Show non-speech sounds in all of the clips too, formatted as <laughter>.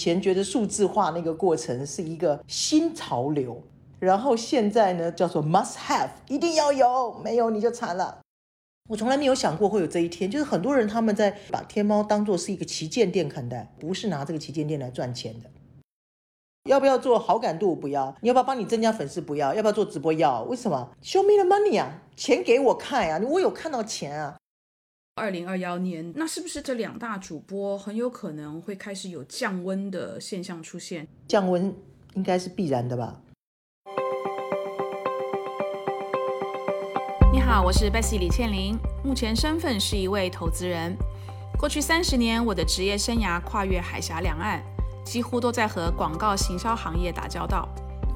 以前觉得数字化那个过程是一个新潮流，然后现在呢叫做 must have，一定要有，没有你就惨了。我从来没有想过会有这一天，就是很多人他们在把天猫当做是一个旗舰店看待，不是拿这个旗舰店来赚钱的。要不要做好感度？不要。你要不要帮你增加粉丝？不要。要不要做直播？要。为什么？Show me the money 啊，钱给我看呀，我有看到钱啊。二零二幺年，那是不是这两大主播很有可能会开始有降温的现象出现？降温应该是必然的吧。你好，我是 Bessy 李倩玲，目前身份是一位投资人。过去三十年，我的职业生涯跨越海峡两岸，几乎都在和广告行销行业打交道。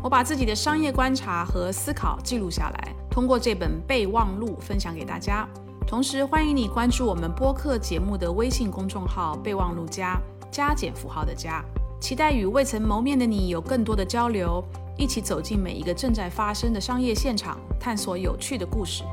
我把自己的商业观察和思考记录下来，通过这本备忘录分享给大家。同时，欢迎你关注我们播客节目的微信公众号“备忘录加加减符号的加”，期待与未曾谋面的你有更多的交流，一起走进每一个正在发生的商业现场，探索有趣的故事。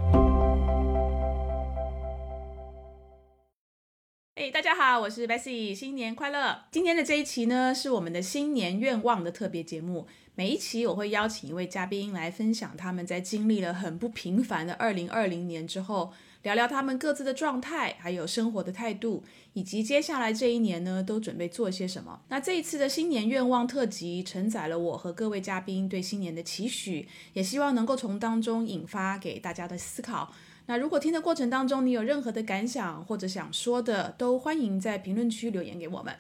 哎，大家好，我是 Bessy，新年快乐！今天的这一期呢，是我们的新年愿望的特别节目。每一期我会邀请一位嘉宾来分享他们在经历了很不平凡的二零二零年之后。聊聊他们各自的状态，还有生活的态度，以及接下来这一年呢，都准备做些什么。那这一次的新年愿望特辑，承载了我和各位嘉宾对新年的期许，也希望能够从当中引发给大家的思考。那如果听的过程当中你有任何的感想或者想说的，都欢迎在评论区留言给我们。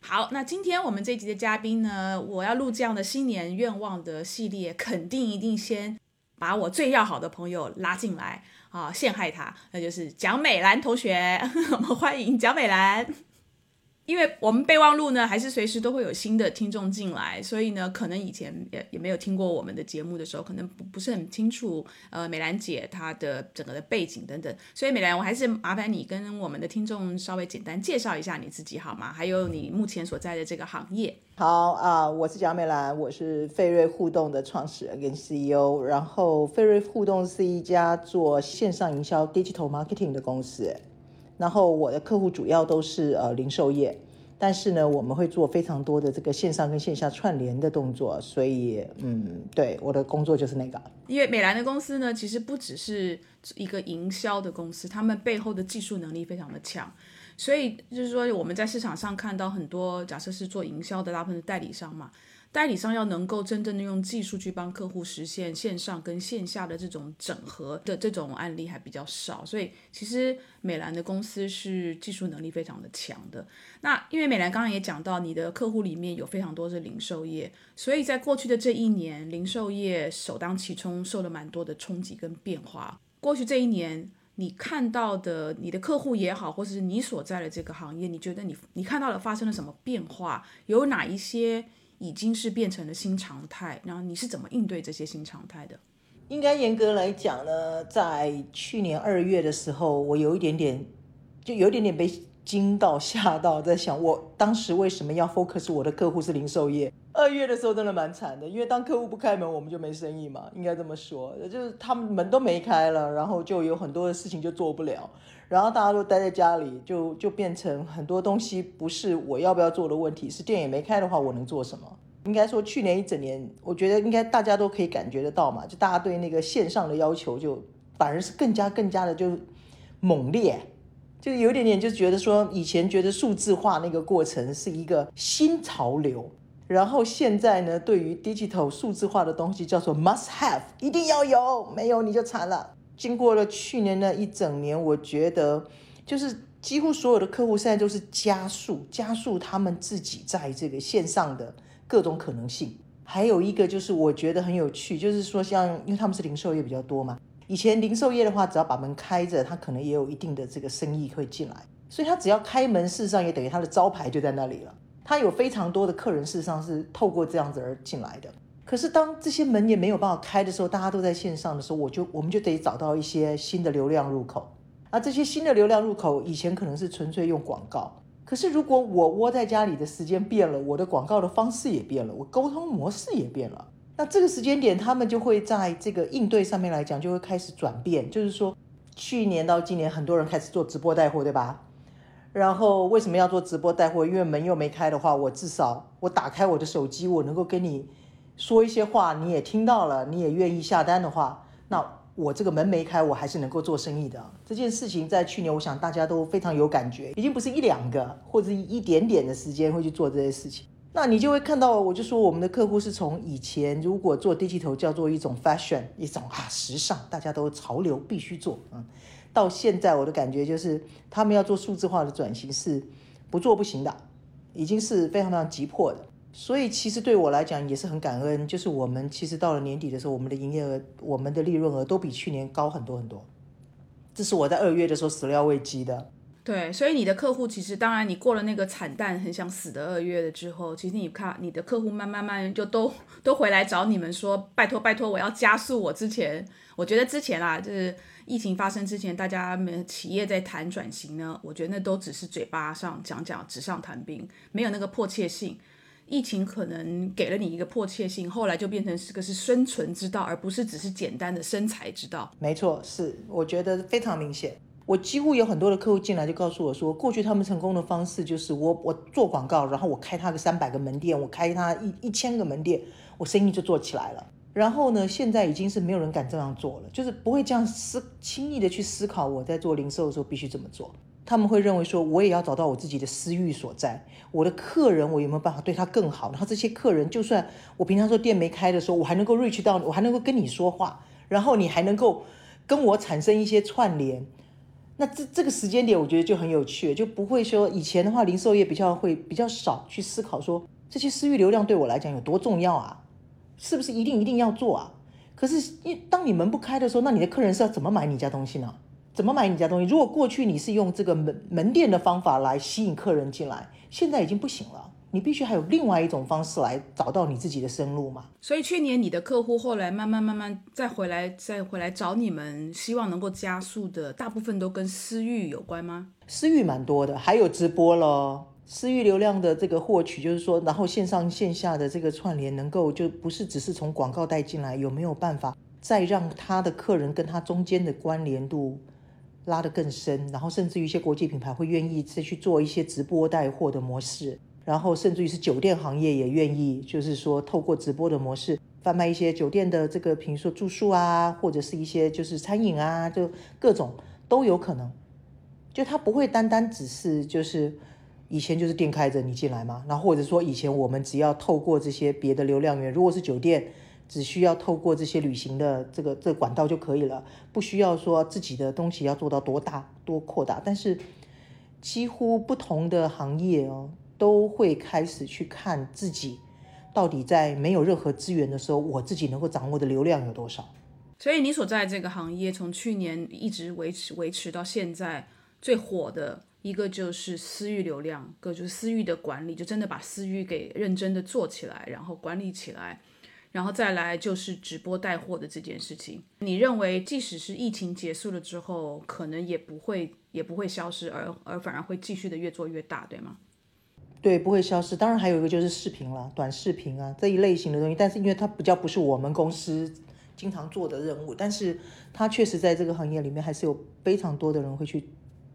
好，那今天我们这集的嘉宾呢，我要录这样的新年愿望的系列，肯定一定先把我最要好的朋友拉进来。啊，陷害他，那就是蒋美兰同学，<laughs> 我们欢迎蒋美兰。因为我们备忘录呢，还是随时都会有新的听众进来，所以呢，可能以前也也没有听过我们的节目的时候，可能不不是很清楚，呃，美兰姐她的整个的背景等等。所以美兰，我还是麻烦你跟我们的听众稍微简单介绍一下你自己好吗？还有你目前所在的这个行业。好啊，我是蒋美兰，我是费瑞互动的创始人跟 CEO。然后费瑞互动是一家做线上营销 （digital marketing） 的公司。然后我的客户主要都是呃零售业，但是呢，我们会做非常多的这个线上跟线下串联的动作，所以嗯，对，我的工作就是那个。因为美兰的公司呢，其实不只是一个营销的公司，他们背后的技术能力非常的强，所以就是说我们在市场上看到很多，假设是做营销的大部分的代理商嘛。代理商要能够真正的用技术去帮客户实现线上跟线下的这种整合的这种案例还比较少，所以其实美兰的公司是技术能力非常的强的。那因为美兰刚刚也讲到，你的客户里面有非常多是零售业，所以在过去的这一年，零售业首当其冲受了蛮多的冲击跟变化。过去这一年，你看到的你的客户也好，或者是你所在的这个行业，你觉得你你看到了发生了什么变化？有哪一些？已经是变成了新常态，然后你是怎么应对这些新常态的？应该严格来讲呢，在去年二月的时候，我有一点点，就有一点点被惊到、吓到，在想我当时为什么要 focus 我的客户是零售业。二月的时候真的蛮惨的，因为当客户不开门，我们就没生意嘛，应该这么说，就是他们门都没开了，然后就有很多的事情就做不了。然后大家都待在家里，就就变成很多东西不是我要不要做的问题，是店也没开的话，我能做什么？应该说去年一整年，我觉得应该大家都可以感觉得到嘛，就大家对那个线上的要求就反而是更加更加的就猛烈，就有一点点就觉得说以前觉得数字化那个过程是一个新潮流，然后现在呢，对于 digital 数字化的东西叫做 must have，一定要有，没有你就惨了。经过了去年的一整年，我觉得就是几乎所有的客户现在都是加速加速他们自己在这个线上的各种可能性。还有一个就是我觉得很有趣，就是说像因为他们是零售业比较多嘛，以前零售业的话，只要把门开着，他可能也有一定的这个生意会进来，所以他只要开门，事实上也等于他的招牌就在那里了。他有非常多的客人，事实上是透过这样子而进来的。可是当这些门也没有办法开的时候，大家都在线上的时候，我就我们就得找到一些新的流量入口。而这些新的流量入口，以前可能是纯粹用广告。可是如果我窝在家里的时间变了，我的广告的方式也变了，我沟通模式也变了。那这个时间点，他们就会在这个应对上面来讲，就会开始转变。就是说，去年到今年，很多人开始做直播带货，对吧？然后为什么要做直播带货？因为门又没开的话，我至少我打开我的手机，我能够跟你说一些话，你也听到了，你也愿意下单的话，那我这个门没开，我还是能够做生意的。这件事情在去年，我想大家都非常有感觉，已经不是一两个或者一点点的时间会去做这些事情。那你就会看到，我就说我们的客户是从以前如果做 digital 叫做一种 fashion，一种啊时尚，大家都潮流必须做，嗯，到现在我的感觉就是他们要做数字化的转型是不做不行的，已经是非常非常急迫的。所以其实对我来讲也是很感恩，就是我们其实到了年底的时候，我们的营业额、我们的利润额都比去年高很多很多，这是我在二月的时候始料未及的。对，所以你的客户其实，当然你过了那个惨淡、很想死的二月了之后，其实你看你的客户慢慢慢就都都回来找你们说，拜托拜托，我要加速我之前，我觉得之前啊，就是疫情发生之前，大家们企业在谈转型呢，我觉得那都只是嘴巴上讲讲，纸上谈兵，没有那个迫切性。疫情可能给了你一个迫切性，后来就变成是个是生存之道，而不是只是简单的生财之道。没错，是我觉得非常明显。我几乎有很多的客户进来就告诉我说，过去他们成功的方式就是我我做广告，然后我开他个三百个门店，我开他一一千个门店，我生意就做起来了。然后呢，现在已经是没有人敢这样做了，就是不会这样思轻易的去思考我在做零售的时候必须怎么做。他们会认为说，我也要找到我自己的私欲所在，我的客人我有没有办法对他更好？然后这些客人，就算我平常说店没开的时候，我还能够 reach 到，我还能够跟你说话，然后你还能够跟我产生一些串联。那这这个时间点，我觉得就很有趣，就不会说以前的话，零售业比较会比较少去思考说这些私域流量对我来讲有多重要啊，是不是一定一定要做啊？可是，一当你门不开的时候，那你的客人是要怎么买你家东西呢？怎么买你家东西？如果过去你是用这个门门店的方法来吸引客人进来，现在已经不行了。你必须还有另外一种方式来找到你自己的生路嘛？所以去年你的客户后来慢慢慢慢再回来再回来找你们，希望能够加速的，大部分都跟私域有关吗？私域蛮多的，还有直播咯。私域流量的这个获取，就是说，然后线上线下的这个串联，能够就不是只是从广告带进来，有没有办法再让他的客人跟他中间的关联度拉得更深？然后甚至于一些国际品牌会愿意再去做一些直播带货的模式。然后甚至于是酒店行业也愿意，就是说透过直播的模式贩卖一些酒店的这个，比如说住宿啊，或者是一些就是餐饮啊，就各种都有可能。就它不会单单只是就是以前就是店开着你进来嘛，然后或者说以前我们只要透过这些别的流量源，如果是酒店，只需要透过这些旅行的这个这个管道就可以了，不需要说自己的东西要做到多大多扩大。但是几乎不同的行业哦。都会开始去看自己到底在没有任何资源的时候，我自己能够掌握的流量有多少。所以你所在这个行业，从去年一直维持维持到现在，最火的一个就是私域流量，个就是私域的管理，就真的把私域给认真的做起来，然后管理起来，然后再来就是直播带货的这件事情。你认为，即使是疫情结束了之后，可能也不会也不会消失，而而反而会继续的越做越大，对吗？对，不会消失。当然还有一个就是视频了，短视频啊这一类型的东西。但是因为它比较不是我们公司经常做的任务，但是它确实在这个行业里面还是有非常多的人会去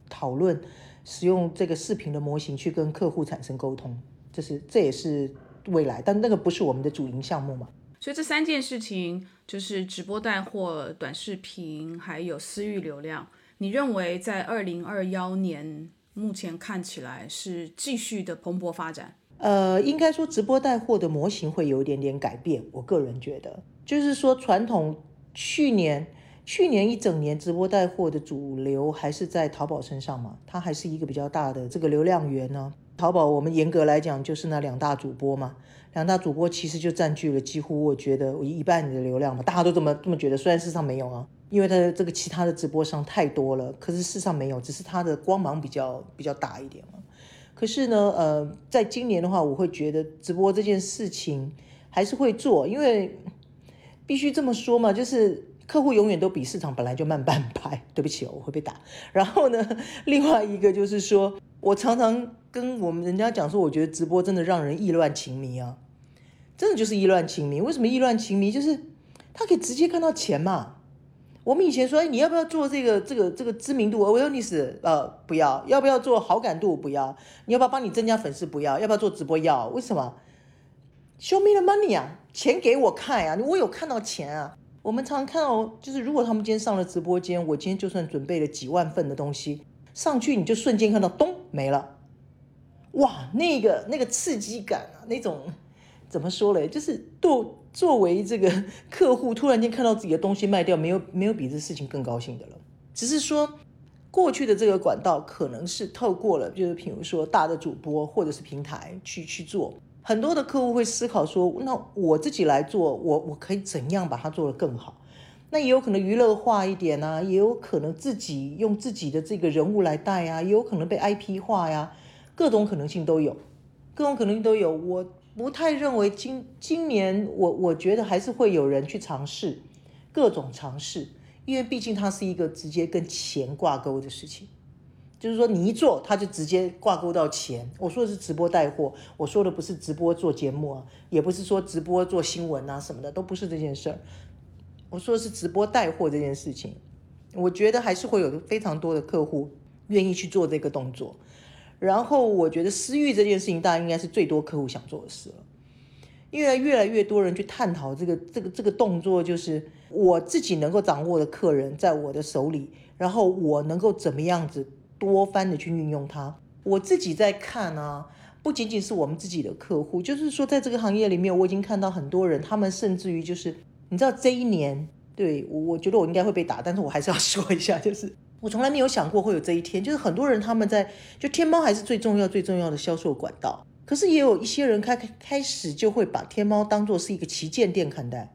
讨论使用这个视频的模型去跟客户产生沟通。这是这也是未来，但那个不是我们的主营项目嘛。所以这三件事情就是直播带货、短视频还有私域流量。你认为在二零二幺年？目前看起来是继续的蓬勃发展。呃，应该说直播带货的模型会有一点点改变。我个人觉得，就是说传统去年去年一整年直播带货的主流还是在淘宝身上嘛，它还是一个比较大的这个流量源呢。淘宝我们严格来讲就是那两大主播嘛，两大主播其实就占据了几乎我觉得我一半的流量嘛，大家都这么这么觉得，虽然事实上没有啊。因为他的这个其他的直播商太多了，可是事实上没有，只是他的光芒比较比较大一点嘛。可是呢，呃，在今年的话，我会觉得直播这件事情还是会做，因为必须这么说嘛，就是客户永远都比市场本来就慢半拍。对不起哦，我会被打。然后呢，另外一个就是说，我常常跟我们人家讲说，我觉得直播真的让人意乱情迷啊，真的就是意乱情迷。为什么意乱情迷？就是他可以直接看到钱嘛。我们以前说，哎，你要不要做这个这个这个知名度 awareness？呃，不要。要不要做好感度？不要。你要不要帮你增加粉丝？不要。要不要做直播？要。为什么？Show me the money 啊，钱给我看呀，我有看到钱啊。我们常常看到，就是如果他们今天上了直播间，我今天就算准备了几万份的东西上去，你就瞬间看到咚没了。哇，那个那个刺激感啊，那种怎么说嘞？就是作作为这个客户，突然间看到自己的东西卖掉，没有没有比这事情更高兴的了。只是说过去的这个管道可能是透过了，就是比如说大的主播或者是平台去去做。很多的客户会思考说，那我自己来做，我我可以怎样把它做得更好？那也有可能娱乐化一点啊，也有可能自己用自己的这个人物来带啊，也有可能被 IP 化呀。各种可能性都有，各种可能性都有。我不太认为今今年我我觉得还是会有人去尝试各种尝试，因为毕竟它是一个直接跟钱挂钩的事情，就是说你一做，它就直接挂钩到钱。我说的是直播带货，我说的不是直播做节目啊，也不是说直播做新闻啊什么的，都不是这件事儿。我说的是直播带货这件事情，我觉得还是会有非常多的客户愿意去做这个动作。然后我觉得私域这件事情，大家应该是最多客户想做的事了，因为越来越多人去探讨这个这个这个动作，就是我自己能够掌握的客人在我的手里，然后我能够怎么样子多番的去运用它。我自己在看啊，不仅仅是我们自己的客户，就是说在这个行业里面，我已经看到很多人，他们甚至于就是你知道这一年，对我我觉得我应该会被打，但是我还是要说一下，就是。我从来没有想过会有这一天，就是很多人他们在就天猫还是最重要最重要的销售管道，可是也有一些人开开始就会把天猫当做是一个旗舰店看待。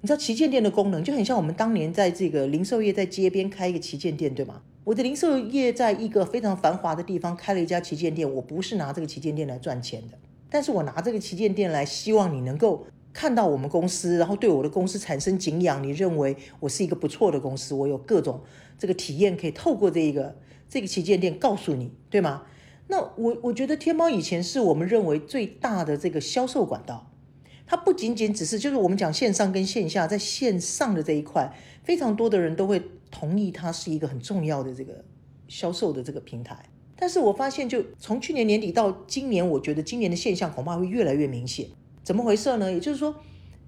你知道旗舰店的功能就很像我们当年在这个零售业在街边开一个旗舰店，对吗？我的零售业在一个非常繁华的地方开了一家旗舰店，我不是拿这个旗舰店来赚钱的，但是我拿这个旗舰店来希望你能够。看到我们公司，然后对我的公司产生敬仰，你认为我是一个不错的公司，我有各种这个体验可以透过这一个这个旗舰店告诉你，对吗？那我我觉得天猫以前是我们认为最大的这个销售管道，它不仅仅只是就是我们讲线上跟线下，在线上的这一块，非常多的人都会同意它是一个很重要的这个销售的这个平台。但是我发现，就从去年年底到今年，我觉得今年的现象恐怕会越来越明显。怎么回事呢？也就是说，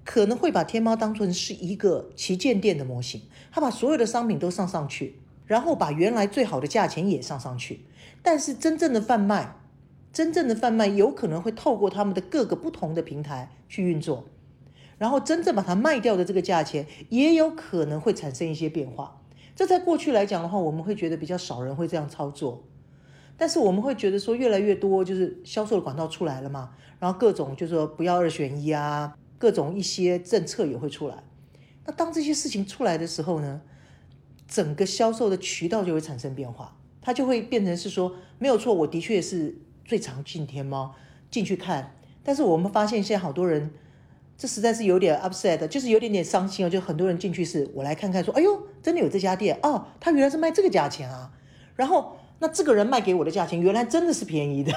可能会把天猫当成是一个旗舰店的模型，他把所有的商品都上上去，然后把原来最好的价钱也上上去。但是真正的贩卖，真正的贩卖有可能会透过他们的各个不同的平台去运作，然后真正把它卖掉的这个价钱也有可能会产生一些变化。这在过去来讲的话，我们会觉得比较少人会这样操作。但是我们会觉得说，越来越多就是销售的管道出来了嘛，然后各种就是说不要二选一啊，各种一些政策也会出来。那当这些事情出来的时候呢，整个销售的渠道就会产生变化，它就会变成是说，没有错，我的确是最常进天猫进去看，但是我们发现现在好多人，这实在是有点 upset，就是有点点伤心啊，就很多人进去是我来看看说，哎呦，真的有这家店哦，他原来是卖这个价钱啊，然后。那这个人卖给我的价钱原来真的是便宜的，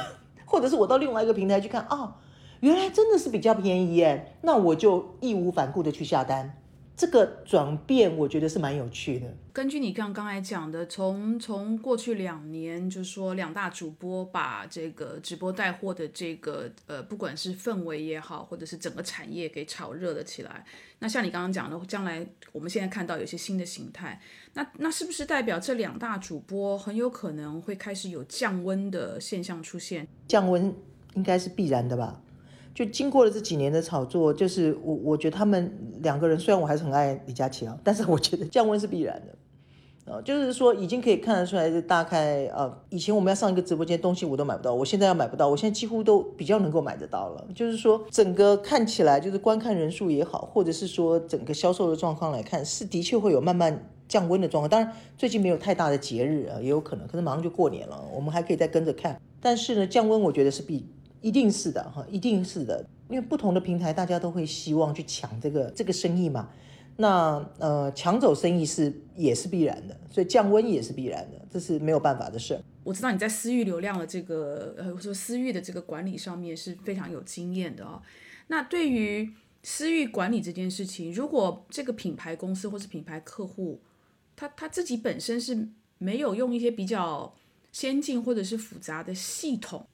或者是我到另外一个平台去看啊，原来真的是比较便宜耶，那我就义无反顾的去下单。这个转变我觉得是蛮有趣的。根据你刚刚才讲的，从从过去两年，就是说两大主播把这个直播带货的这个呃，不管是氛围也好，或者是整个产业给炒热了起来。那像你刚刚讲的，将来我们现在看到有些新的形态，那那是不是代表这两大主播很有可能会开始有降温的现象出现？降温应该是必然的吧。就经过了这几年的炒作，就是我我觉得他们两个人虽然我还是很爱李佳琦啊，但是我觉得降温是必然的，啊，就是说已经可以看得出来，是大概呃，以前我们要上一个直播间东西我都买不到，我现在要买不到，我现在几乎都比较能够买得到了。就是说整个看起来就是观看人数也好，或者是说整个销售的状况来看，是的确会有慢慢降温的状况。当然最近没有太大的节日啊，也有可能，可能马上就过年了，我们还可以再跟着看。但是呢，降温我觉得是必。一定是的哈，一定是的，因为不同的平台，大家都会希望去抢这个这个生意嘛。那呃，抢走生意是也是必然的，所以降温也是必然的，这是没有办法的事。我知道你在私域流量的这个呃，说私域的这个管理上面是非常有经验的哦。那对于私域管理这件事情，如果这个品牌公司或是品牌客户他他自己本身是没有用一些比较先进或者是复杂的系统，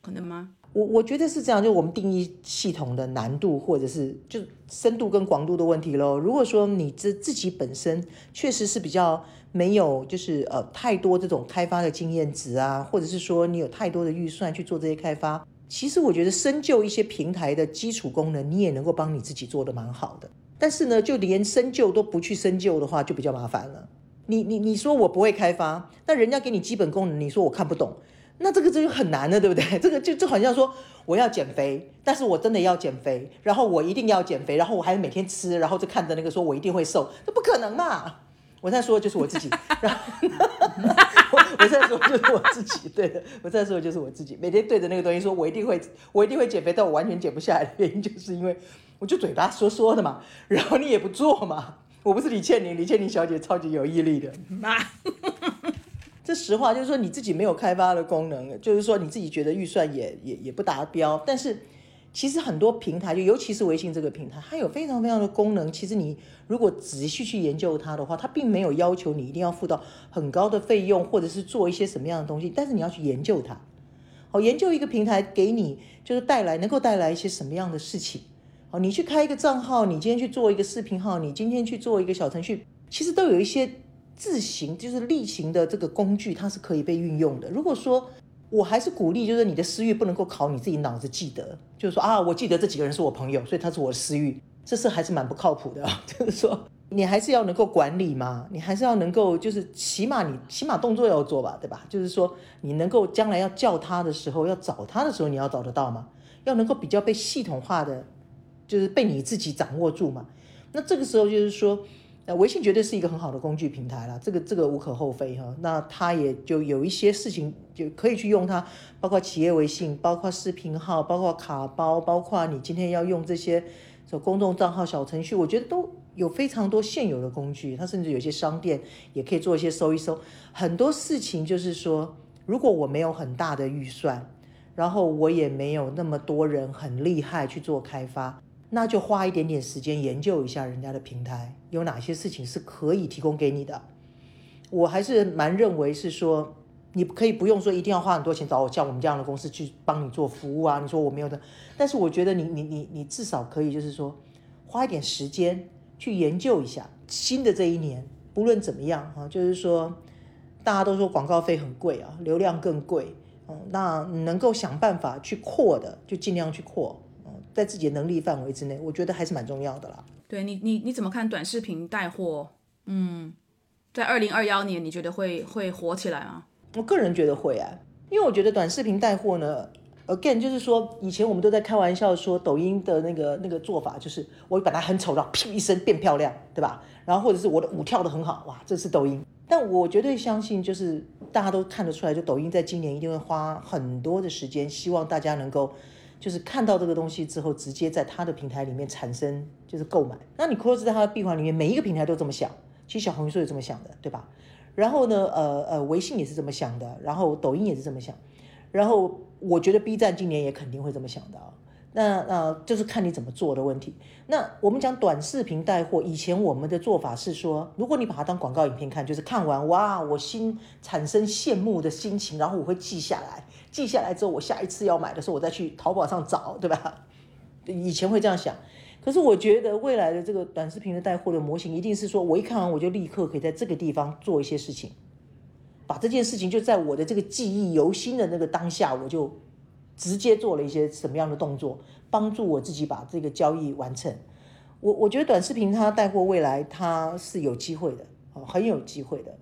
可能吗？我我觉得是这样，就我们定义系统的难度，或者是就深度跟广度的问题喽。如果说你自自己本身确实是比较没有，就是呃太多这种开发的经验值啊，或者是说你有太多的预算去做这些开发，其实我觉得深究一些平台的基础功能，你也能够帮你自己做的蛮好的。但是呢，就连深究都不去深究的话，就比较麻烦了。你你你说我不会开发，那人家给你基本功能，你说我看不懂。那这个这就很难了，对不对？<laughs> 这个就就好像说我要减肥，但是我真的要减肥，然后我一定要减肥，然后我还每天吃，然后就看着那个说我一定会瘦，这不可能嘛！我在说的就是我自己，然后 <laughs> 我在说就是我自己，对的，我在说的就是我自己，每天对着那个东西说我一定会，我一定会减肥，但我完全减不下来的原因就是因为我就嘴巴说说的嘛，然后你也不做嘛，我不是李倩玲，李倩玲小姐超级有毅力的，妈。这实话就是说你自己没有开发的功能，就是说你自己觉得预算也也也不达标。但是其实很多平台，就尤其是微信这个平台，它有非常非常的功能。其实你如果仔细去研究它的话，它并没有要求你一定要付到很高的费用，或者是做一些什么样的东西。但是你要去研究它，好，研究一个平台给你就是带来能够带来一些什么样的事情。好，你去开一个账号，你今天去做一个视频号，你今天去做一个小程序，其实都有一些。自行就是例行的这个工具，它是可以被运用的。如果说我还是鼓励，就是你的私欲不能够考你自己脑子记得，就是说啊，我记得这几个人是我朋友，所以他是我的私欲，这是还是蛮不靠谱的。<laughs> 就是说，你还是要能够管理嘛，你还是要能够，就是起码你起码动作要做吧，对吧？就是说，你能够将来要叫他的时候，要找他的时候，你要找得到吗？要能够比较被系统化的，就是被你自己掌握住嘛。那这个时候就是说。那微信绝对是一个很好的工具平台了，这个这个无可厚非哈。那它也就有一些事情就可以去用它，包括企业微信，包括视频号，包括卡包，包括你今天要用这些说公众账号小程序，我觉得都有非常多现有的工具。它甚至有些商店也可以做一些搜一搜。很多事情就是说，如果我没有很大的预算，然后我也没有那么多人很厉害去做开发。那就花一点点时间研究一下人家的平台有哪些事情是可以提供给你的。我还是蛮认为是说，你可以不用说一定要花很多钱找我像我们这样的公司去帮你做服务啊。你说我没有的，但是我觉得你你你你至少可以就是说花一点时间去研究一下新的这一年，不论怎么样啊，就是说大家都说广告费很贵啊，流量更贵，嗯，那能够想办法去扩的就尽量去扩。在自己的能力范围之内，我觉得还是蛮重要的啦。对你，你你怎么看短视频带货？嗯，在二零二幺年，你觉得会会火起来吗？我个人觉得会啊，因为我觉得短视频带货呢，again 就是说，以前我们都在开玩笑说，抖音的那个那个做法就是，我本来很丑然后，噗一声变漂亮，对吧？然后或者是我的舞跳的很好，哇，这是抖音。但我绝对相信，就是大家都看得出来，就抖音在今年一定会花很多的时间，希望大家能够。就是看到这个东西之后，直接在他的平台里面产生就是购买。那你 close 在他的闭环里面，每一个平台都这么想，其实小红书也这么想的，对吧？然后呢，呃呃，微信也是这么想的，然后抖音也是这么想，然后我觉得 B 站今年也肯定会这么想的。那那就是看你怎么做的问题。那我们讲短视频带货，以前我们的做法是说，如果你把它当广告影片看，就是看完哇，我心产生羡慕的心情，然后我会记下来，记下来之后，我下一次要买的时候，我再去淘宝上找，对吧？<laughs> 以前会这样想。可是我觉得未来的这个短视频的带货的模型，一定是说我一看完我就立刻可以在这个地方做一些事情，把这件事情就在我的这个记忆犹新的那个当下，我就。直接做了一些什么样的动作，帮助我自己把这个交易完成。我我觉得短视频它带货未来它是有机会的，啊，很有机会的。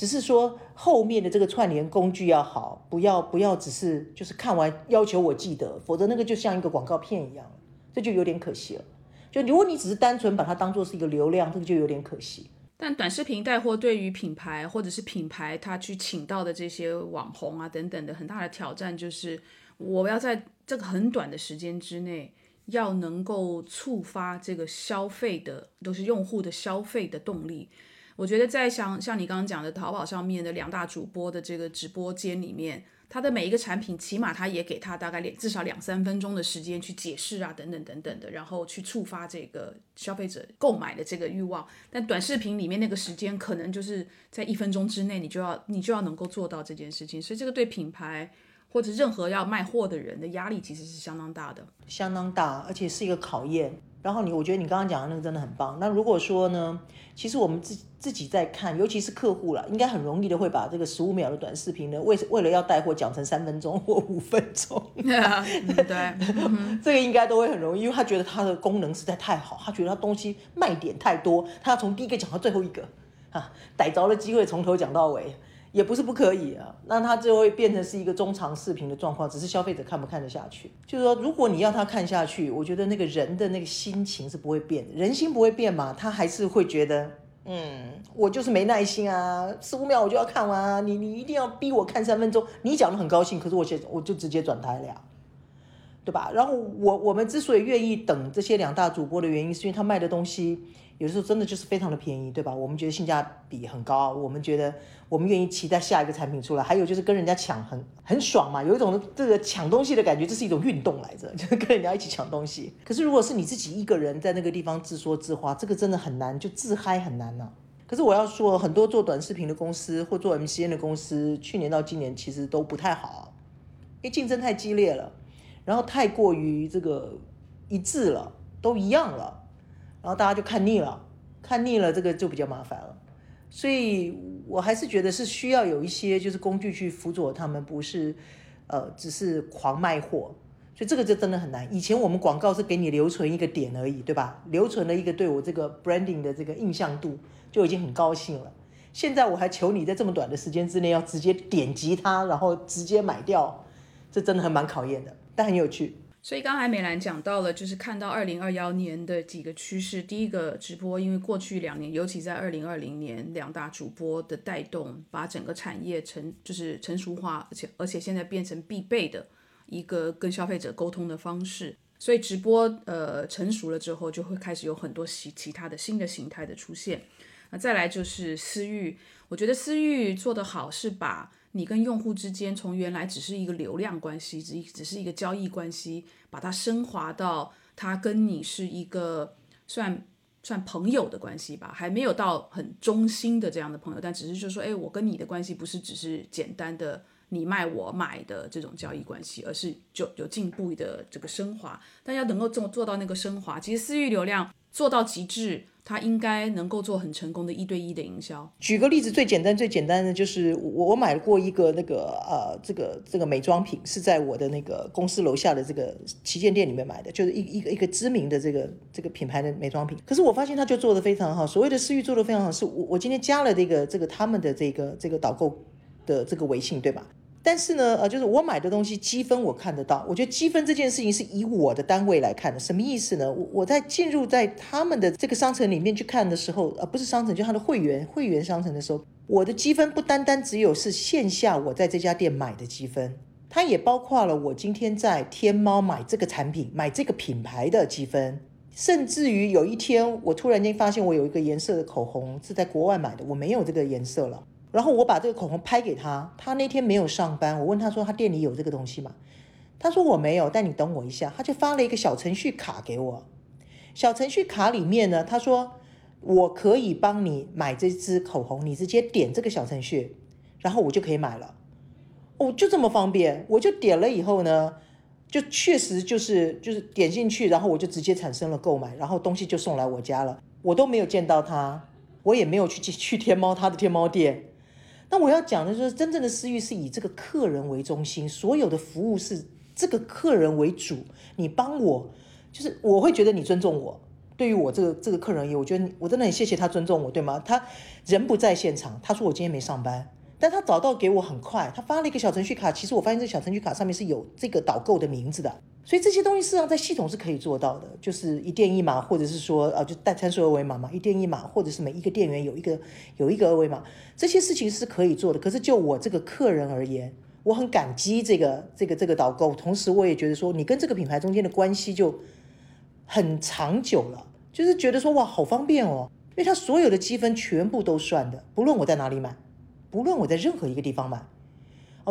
只是说后面的这个串联工具要好，不要不要只是就是看完要求我记得，否则那个就像一个广告片一样，这就有点可惜了。就如果你只是单纯把它当做是一个流量，这个就有点可惜。但短视频带货对于品牌或者是品牌他去请到的这些网红啊等等的很大的挑战就是。我要在这个很短的时间之内，要能够触发这个消费的，都是用户的消费的动力。我觉得在像像你刚刚讲的淘宝上面的两大主播的这个直播间里面，他的每一个产品，起码他也给他大概两至少两三分钟的时间去解释啊，等等等等的，然后去触发这个消费者购买的这个欲望。但短视频里面那个时间可能就是在一分钟之内，你就要你就要能够做到这件事情，所以这个对品牌或者任何要卖货的人的压力其实是相当大的。相当大，而且是一个考验。然后你，我觉得你刚刚讲的那个真的很棒。那如果说呢，其实我们自自己在看，尤其是客户了，应该很容易的会把这个十五秒的短视频呢，为为了要带货讲成三分钟或五分钟。<laughs> 对，<laughs> 这个应该都会很容易，因为他觉得它的功能实在太好，他觉得他东西卖点太多，他要从第一个讲到最后一个，啊，逮着了机会从头讲到尾。也不是不可以啊，那它就会变成是一个中长视频的状况，只是消费者看不看得下去。就是说，如果你要他看下去，我觉得那个人的那个心情是不会变的，人心不会变嘛，他还是会觉得，嗯，我就是没耐心啊，十五秒我就要看完啊，你你一定要逼我看三分钟，你讲的很高兴，可是我现我就直接转台了，呀，对吧？然后我我们之所以愿意等这些两大主播的原因，是因为他卖的东西。有的时候真的就是非常的便宜，对吧？我们觉得性价比很高，我们觉得我们愿意期待下一个产品出来。还有就是跟人家抢很很爽嘛，有一种这个抢东西的感觉，这是一种运动来着，<laughs> 就是跟人家一起抢东西。可是如果是你自己一个人在那个地方自说自话，这个真的很难，就自嗨很难呢。可是我要说，很多做短视频的公司或做 MCN 的公司，去年到今年其实都不太好，因为竞争太激烈了，然后太过于这个一致了，都一样了。然后大家就看腻了，看腻了，这个就比较麻烦了。所以我还是觉得是需要有一些就是工具去辅佐他们，不是呃只是狂卖货。所以这个就真的很难。以前我们广告是给你留存一个点而已，对吧？留存了一个对我这个 branding 的这个印象度就已经很高兴了。现在我还求你在这么短的时间之内要直接点击它，然后直接买掉，这真的很蛮考验的，但很有趣。所以刚才美兰讲到了，就是看到二零二幺年的几个趋势。第一个直播，因为过去两年，尤其在二零二零年，两大主播的带动，把整个产业成就是成熟化，而且而且现在变成必备的一个跟消费者沟通的方式。所以直播呃成熟了之后，就会开始有很多其其他的新的形态的出现。那再来就是私域，我觉得私域做得好是把。你跟用户之间，从原来只是一个流量关系，只只是一个交易关系，把它升华到他跟你是一个算算朋友的关系吧，还没有到很忠心的这样的朋友，但只是就说，哎，我跟你的关系不是只是简单的你卖我买的这种交易关系，而是就有进步的这个升华。但要能够做做到那个升华，其实私域流量做到极致。他应该能够做很成功的一对一的营销。举个例子，最简单、最简单的就是我我买过一个那个呃，这个这个美妆品，是在我的那个公司楼下的这个旗舰店里面买的，就是一一个一个知名的这个这个品牌的美妆品。可是我发现它就做的非常好，所谓的私域做的非常好，是我我今天加了这个这个他们的这个这个导购的这个微信，对吧？但是呢，呃，就是我买的东西积分我看得到，我觉得积分这件事情是以我的单位来看的，什么意思呢？我我在进入在他们的这个商城里面去看的时候，呃，不是商城，就他的会员会员商城的时候，我的积分不单单只有是线下我在这家店买的积分，它也包括了我今天在天猫买这个产品、买这个品牌的积分，甚至于有一天我突然间发现我有一个颜色的口红是在国外买的，我没有这个颜色了。然后我把这个口红拍给他，他那天没有上班，我问他说他店里有这个东西吗？他说我没有，但你等我一下，他就发了一个小程序卡给我。小程序卡里面呢，他说我可以帮你买这支口红，你直接点这个小程序，然后我就可以买了。哦，就这么方便，我就点了以后呢，就确实就是就是点进去，然后我就直接产生了购买，然后东西就送来我家了，我都没有见到他，我也没有去去天猫他的天猫店。那我要讲的就是，真正的私域是以这个客人为中心，所有的服务是这个客人为主。你帮我，就是我会觉得你尊重我。对于我这个这个客人而言，我觉得我真的很谢谢他尊重我，对吗？他人不在现场，他说我今天没上班。但他找到给我很快，他发了一个小程序卡。其实我发现这小程序卡上面是有这个导购的名字的，所以这些东西事实上在系统是可以做到的，就是一店一码，或者是说呃就带参数二维码嘛，一店一码，或者是每一个店员有一个有一个二维码，这些事情是可以做的。可是就我这个客人而言，我很感激这个这个这个导购，同时我也觉得说你跟这个品牌中间的关系就很长久了，就是觉得说哇好方便哦，因为他所有的积分全部都算的，不论我在哪里买。不论我在任何一个地方买，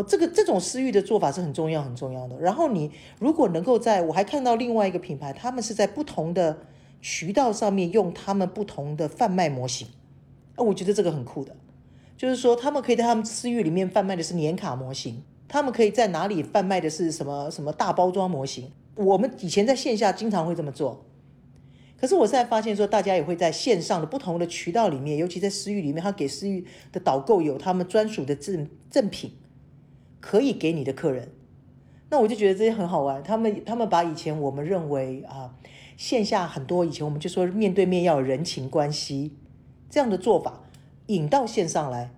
这个这种私域的做法是很重要很重要的。然后你如果能够在我还看到另外一个品牌，他们是在不同的渠道上面用他们不同的贩卖模型，啊，我觉得这个很酷的，就是说他们可以在他们私域里面贩卖的是年卡模型，他们可以在哪里贩卖的是什么什么大包装模型。我们以前在线下经常会这么做，可是我现在发现说，大家也会在线上的不同的渠道里面，尤其在私域里面，他给私域的导购有他们专属的赠赠品。可以给你的客人，那我就觉得这些很好玩。他们他们把以前我们认为啊线下很多以前我们就说面对面要有人情关系这样的做法引到线上来，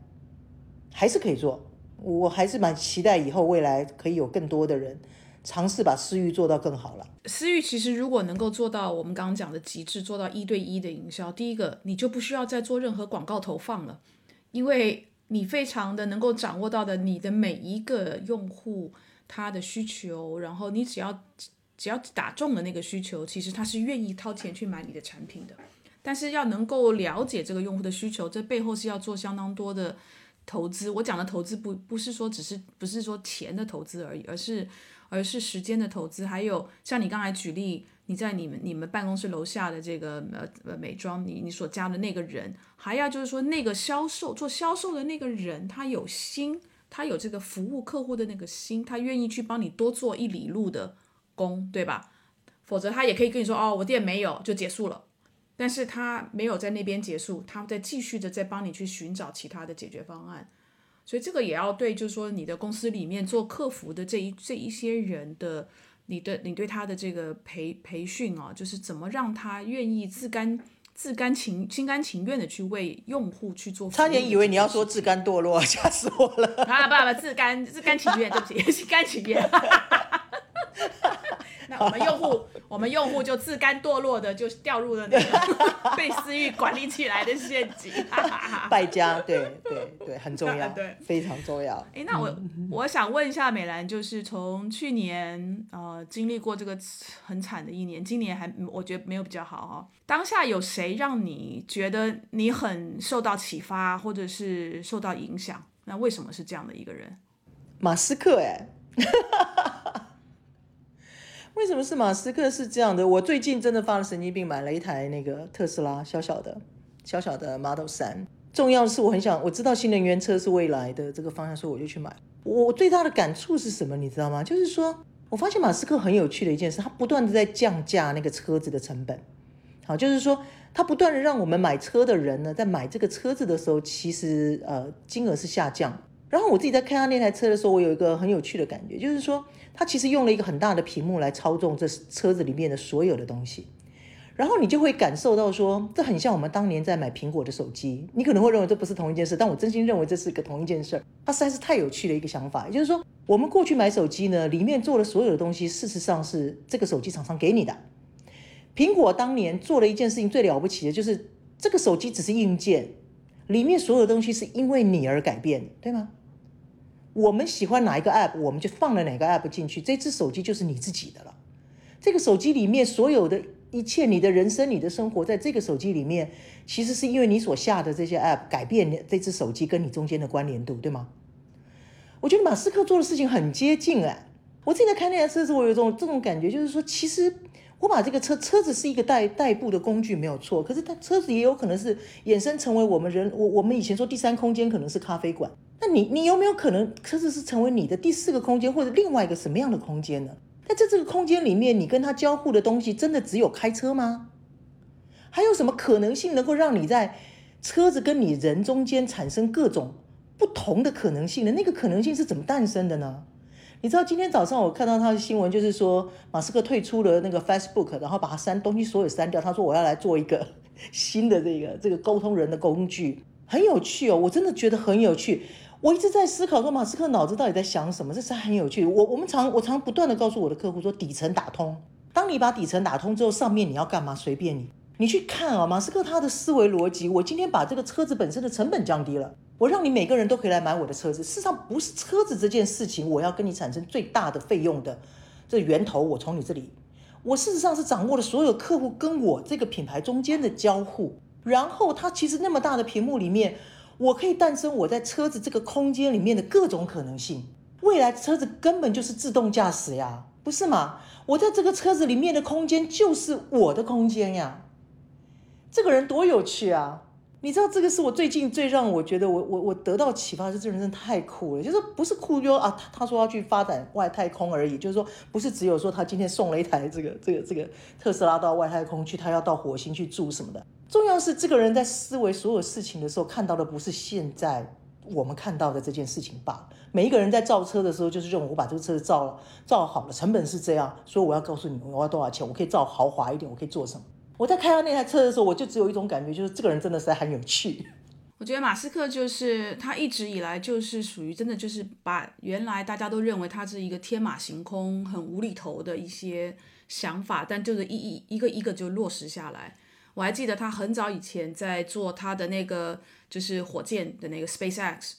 还是可以做。我还是蛮期待以后未来可以有更多的人尝试把私域做到更好了。私域其实如果能够做到我们刚刚讲的极致，做到一对一的营销，第一个你就不需要再做任何广告投放了，因为。你非常的能够掌握到的，你的每一个用户他的需求，然后你只要只要打中了那个需求，其实他是愿意掏钱去买你的产品的。但是要能够了解这个用户的需求，这背后是要做相当多的投资。我讲的投资不不是说只是不是说钱的投资而已，而是而是时间的投资，还有像你刚才举例。你在你们你们办公室楼下的这个呃呃美妆，你你所加的那个人，还要就是说那个销售做销售的那个人，他有心，他有这个服务客户的那个心，他愿意去帮你多做一里路的工，对吧？否则他也可以跟你说哦，我店没有就结束了，但是他没有在那边结束，他在继续的在帮你去寻找其他的解决方案，所以这个也要对，就是说你的公司里面做客服的这一这一些人的。你对你对他的这个培培训啊，就是怎么让他愿意自甘自甘情心甘情愿的去为用户去做。差点以为你要说自甘堕落，<laughs> 吓死我了！啊，不不，自甘自甘情愿，对不起，<laughs> 心甘情愿。<laughs> 那我们用户，我们用户就自甘堕落的就掉入了那个 <laughs> 被私域管理起来的陷阱，败家，<laughs> 对对对，很重要，<laughs> 对，非常重要。哎，那我我想问一下美兰，就是从去年呃经历过这个很惨的一年，今年还我觉得没有比较好哦。当下有谁让你觉得你很受到启发，或者是受到影响？那为什么是这样的一个人？马斯克，哎。为什么是马斯克是这样的？我最近真的发了神经病，买了一台那个特斯拉，小小的、小小的 Model 三。重要的是，我很想我知道新能源车是未来的这个方向，所以我就去买。我最大的感触是什么？你知道吗？就是说我发现马斯克很有趣的一件事，他不断的在降价那个车子的成本。好，就是说他不断的让我们买车的人呢，在买这个车子的时候，其实呃金额是下降。然后我自己在开他那台车的时候，我有一个很有趣的感觉，就是说。它其实用了一个很大的屏幕来操纵这车子里面的所有的东西，然后你就会感受到说，这很像我们当年在买苹果的手机。你可能会认为这不是同一件事，但我真心认为这是个同一件事。它实在是太有趣的一个想法，也就是说，我们过去买手机呢，里面做的所有的东西，事实上是这个手机厂商给你的。苹果当年做了一件事情最了不起的，就是这个手机只是硬件，里面所有的东西是因为你而改变，对吗？我们喜欢哪一个 app，我们就放了哪个 app 进去，这只手机就是你自己的了。这个手机里面所有的一切，你的人生、你的生活，在这个手机里面，其实是因为你所下的这些 app 改变这只手机跟你中间的关联度，对吗？我觉得马斯克做的事情很接近哎。我自己在开那台车时，我有种这种感觉，就是说，其实我把这个车车子是一个代代步的工具没有错，可是它车子也有可能是衍生成为我们人，我我们以前说第三空间可能是咖啡馆。那你你有没有可能车子是成为你的第四个空间，或者另外一个什么样的空间呢？那在这个空间里面，你跟他交互的东西真的只有开车吗？还有什么可能性能够让你在车子跟你人中间产生各种不同的可能性呢？那个可能性是怎么诞生的呢？你知道今天早上我看到他的新闻，就是说马斯克退出了那个 Facebook，然后把他删东西所有删掉。他说我要来做一个 <laughs> 新的这个这个沟通人的工具，很有趣哦，我真的觉得很有趣。我一直在思考说，马斯克脑子到底在想什么？这是很有趣。我我们常我常不断的告诉我的客户说，底层打通。当你把底层打通之后，上面你要干嘛随便你。你去看啊，马斯克他的思维逻辑。我今天把这个车子本身的成本降低了，我让你每个人都可以来买我的车子。事实上不是车子这件事情，我要跟你产生最大的费用的这源头，我从你这里，我事实上是掌握了所有客户跟我这个品牌中间的交互。然后他其实那么大的屏幕里面。我可以诞生我在车子这个空间里面的各种可能性。未来车子根本就是自动驾驶呀，不是吗？我在这个车子里面的空间就是我的空间呀。这个人多有趣啊！你知道这个是我最近最让我觉得我我我得到启发，是这人真的太酷了。就是不是酷就啊，他他说要去发展外太空而已，就是说不是只有说他今天送了一台这个这个这个特斯拉到外太空去，他要到火星去住什么的。重要是这个人在思维所有事情的时候，看到的不是现在我们看到的这件事情罢了。每一个人在造车的时候，就是认为我把这个车子造了造好了，成本是这样，所以我要告诉你我要多少钱，我可以造豪华一点，我可以做什么。我在开到那台车的时候，我就只有一种感觉，就是这个人真的是很有趣。<laughs> 我觉得马斯克就是他一直以来就是属于真的就是把原来大家都认为他是一个天马行空、很无厘头的一些想法，但就是一一一个一个就落实下来。我还记得他很早以前在做他的那个就是火箭的那个 SpaceX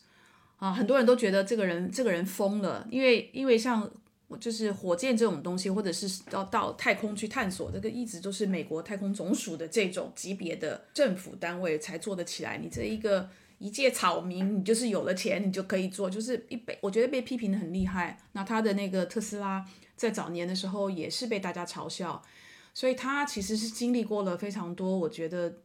啊，很多人都觉得这个人这个人疯了，因为因为像。就是火箭这种东西，或者是要到太空去探索，这个一直都是美国太空总署的这种级别的政府单位才做得起来。你这一个一介草民，你就是有了钱，你就可以做，就是一被我觉得被批评的很厉害。那他的那个特斯拉在早年的时候也是被大家嘲笑，所以他其实是经历过了非常多，我觉得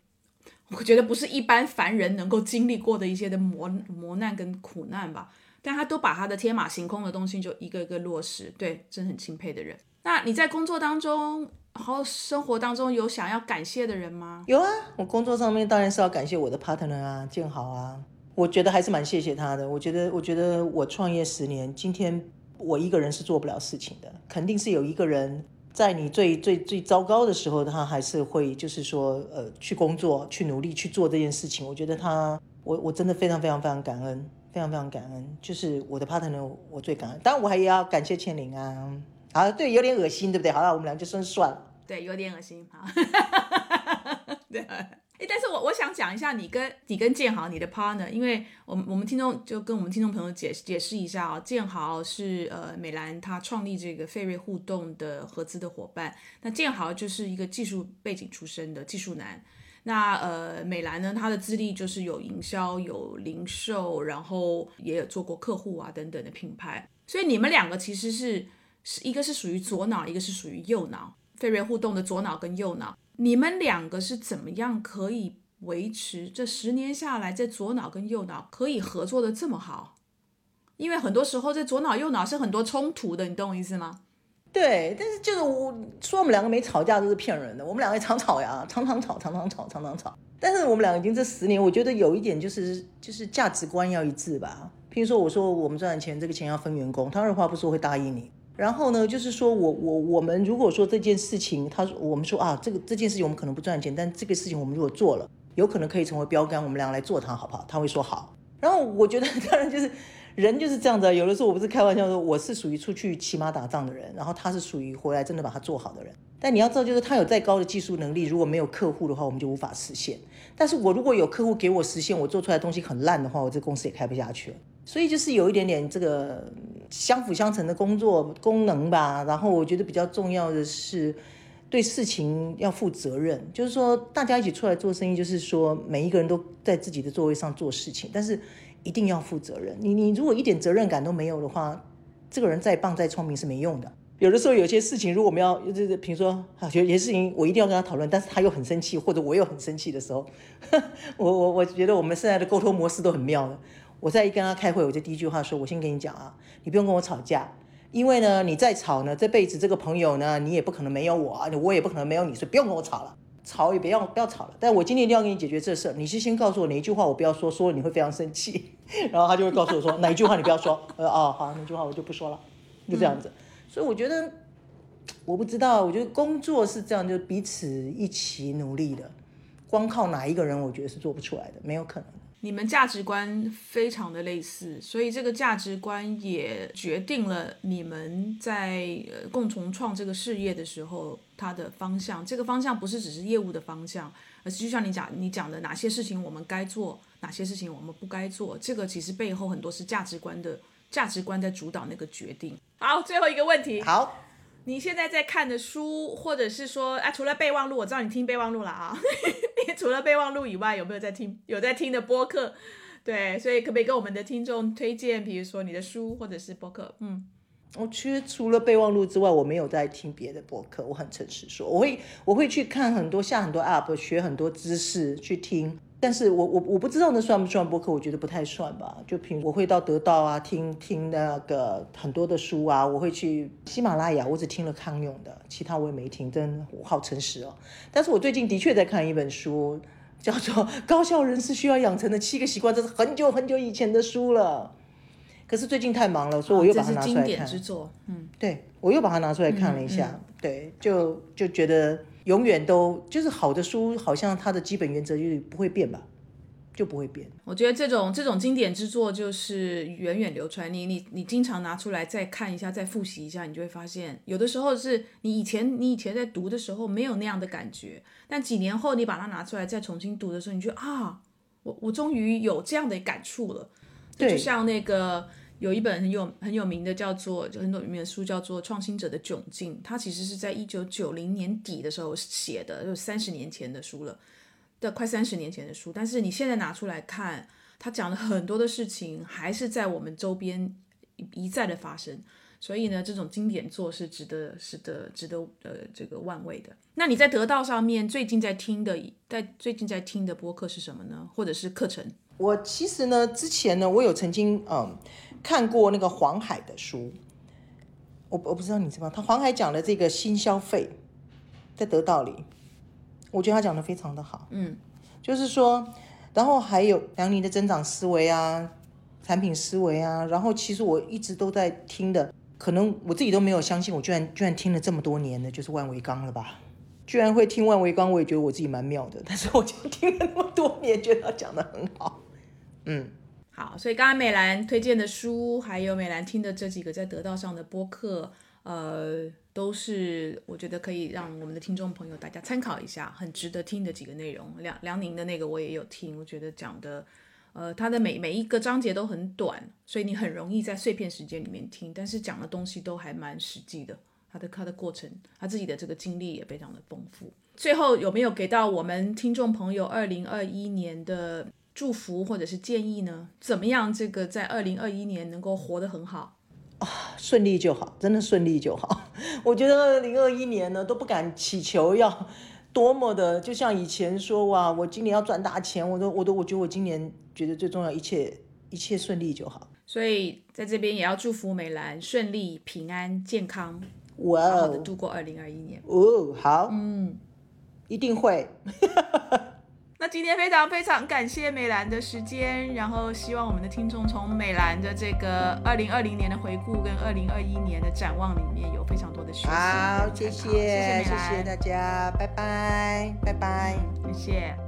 我觉得不是一般凡人能够经历过的一些的磨磨难跟苦难吧。但他都把他的天马行空的东西就一个一个落实，对，真的很钦佩的人。那你在工作当中，然后生活当中有想要感谢的人吗？有啊，我工作上面当然是要感谢我的 partner 啊，建豪啊，我觉得还是蛮谢谢他的。我觉得，我觉得我创业十年，今天我一个人是做不了事情的，肯定是有一个人在你最最最糟糕的时候，他还是会就是说，呃，去工作，去努力去做这件事情。我觉得他，我我真的非常非常非常感恩。非常非常感恩，就是我的 partner，我最感恩。当然，我还要感谢千灵啊。好，对，有点恶心，对不对？好了，我们俩就算算了。对，有点恶心。好，<laughs> 对。哎，但是我我想讲一下，你跟你跟建豪，你的 partner，因为我们我们听众就跟我们听众朋友解解释一下啊。建豪是呃美兰他创立这个费瑞互动的合资的伙伴，那建豪就是一个技术背景出身的技术男。那呃，美兰呢，她的资历就是有营销、有零售，然后也有做过客户啊等等的品牌。所以你们两个其实是是一个是属于左脑，一个是属于右脑。飞瑞互动的左脑跟右脑，你们两个是怎么样可以维持这十年下来，在左脑跟右脑可以合作的这么好？因为很多时候这左脑右脑是很多冲突的，你懂我意思吗？对，但是就是我说我们两个没吵架都是骗人的，我们两个常吵呀，常常吵，常常吵，常常吵。但是我们两个已经这十年，我觉得有一点就是就是价值观要一致吧。譬如说，我说我们赚的钱，这个钱要分员工，他二话不说会答应你。然后呢，就是说我我我们如果说这件事情，他说我们说啊，这个这件事情我们可能不赚钱，但这个事情我们如果做了，有可能可以成为标杆，我们两个来做它好不好？他会说好。然后我觉得 <laughs> 当然就是。人就是这样子，有的时候我不是开玩笑说，我是属于出去骑马打仗的人，然后他是属于回来真的把它做好的人。但你要知道，就是他有再高的技术能力，如果没有客户的话，我们就无法实现。但是我如果有客户给我实现，我做出来的东西很烂的话，我这公司也开不下去了。所以就是有一点点这个相辅相成的工作功能吧。然后我觉得比较重要的是对事情要负责任，就是说大家一起出来做生意，就是说每一个人都在自己的座位上做事情，但是。一定要负责任。你你如果一点责任感都没有的话，这个人再棒再聪明是没用的。有的时候有些事情，如果我们要就是比如说啊，有些事情我一定要跟他讨论，但是他又很生气，或者我又很生气的时候，<laughs> 我我我觉得我们现在的沟通模式都很妙的。我在一跟他开会，我就第一句话说：“我先跟你讲啊，你不用跟我吵架，因为呢，你再吵呢，这辈子这个朋友呢，你也不可能没有我啊，我也不可能没有你，所以不用跟我吵了。”吵也别要不要吵了，但我今天一定要给你解决这事，你是先告诉我哪一句话我不要说，说了你会非常生气，<laughs> 然后他就会告诉我说哪一句话你不要说，呃哦好，那句话我就不说了，就这样子。所以我觉得我不知道，我觉得工作是这样，就彼此一起努力的，光靠哪一个人，我觉得是做不出来的，没有可能。你们价值观非常的类似，所以这个价值观也决定了你们在呃共同创这个事业的时候，它的方向。这个方向不是只是业务的方向，而是就像你讲你讲的，哪些事情我们该做，哪些事情我们不该做。这个其实背后很多是价值观的价值观在主导那个决定。好，最后一个问题。好。你现在在看的书，或者是说啊，除了备忘录，我知道你听备忘录了啊。<laughs> 除了备忘录以外，有没有在听有在听的播客对，所以可不可以跟我们的听众推荐，比如说你的书或者是播客？嗯，我其实除了备忘录之外，我没有在听别的博客。我很诚实说，我会我会去看很多下很多 App，学很多知识去听。但是我我我不知道那算不算播客，我觉得不太算吧。就凭我会到得到啊，听听那个很多的书啊，我会去喜马拉雅，我只听了康永的，其他我也没听，真我好诚实哦。但是我最近的确在看一本书，叫做《高效人士需要养成的七个习惯》，这是很久很久以前的书了。可是最近太忙了，所以我又把它拿出来看。经典之作，嗯，对我又把它拿出来看了一下，对，就就觉得。永远都就是好的书，好像它的基本原则就是不会变吧，就不会变。我觉得这种这种经典之作就是源远流传，你你你经常拿出来再看一下，再复习一下，你就会发现，有的时候是你以前你以前在读的时候没有那样的感觉，但几年后你把它拿出来再重新读的时候，你觉得啊，我我终于有这样的感触了。对，就像那个。有一本很有很有名的叫做就很有名的书叫做《创新者的窘境》，它其实是在一九九零年底的时候写的，就三十年前的书了，的快三十年前的书。但是你现在拿出来看，他讲了很多的事情，还是在我们周边一再的发生。所以呢，这种经典作是值得、值得、值得呃这个万位的。那你在得到上面最近在听的，在最近在听的播客是什么呢？或者是课程？我其实呢，之前呢，我有曾经嗯。看过那个黄海的书，我我不知道你知道他黄海讲的这个新消费，在得道里，我觉得他讲的非常的好。嗯，就是说，然后还有杨宁的增长思维啊，产品思维啊，然后其实我一直都在听的，可能我自己都没有相信，我居然居然听了这么多年的，就是万维刚了吧？居然会听万维刚，我也觉得我自己蛮妙的。但是我就听了那么多年，觉得他讲的很好。嗯。好，所以刚刚美兰推荐的书，还有美兰听的这几个在得道上的播客，呃，都是我觉得可以让我们的听众朋友大家参考一下，很值得听的几个内容。梁梁宁的那个我也有听，我觉得讲的，呃，他的每每一个章节都很短，所以你很容易在碎片时间里面听，但是讲的东西都还蛮实际的。他的他的过程，他自己的这个经历也非常的丰富。最后有没有给到我们听众朋友二零二一年的？祝福或者是建议呢？怎么样？这个在二零二一年能够活得很好啊，顺利就好，真的顺利就好。<laughs> 我觉得二零二一年呢，都不敢祈求要多么的，就像以前说哇，我今年要赚大钱，我都我都我觉得我今年觉得最重要，一切一切顺利就好。所以在这边也要祝福美兰顺利、平安、健康，好好的度过二零二一年。哦，好，嗯，一定会。那今天非常非常感谢美兰的时间，然后希望我们的听众从美兰的这个二零二零年的回顾跟二零二一年的展望里面有非常多的学习。好，谢谢，谢谢大家，拜拜，拜拜，谢谢。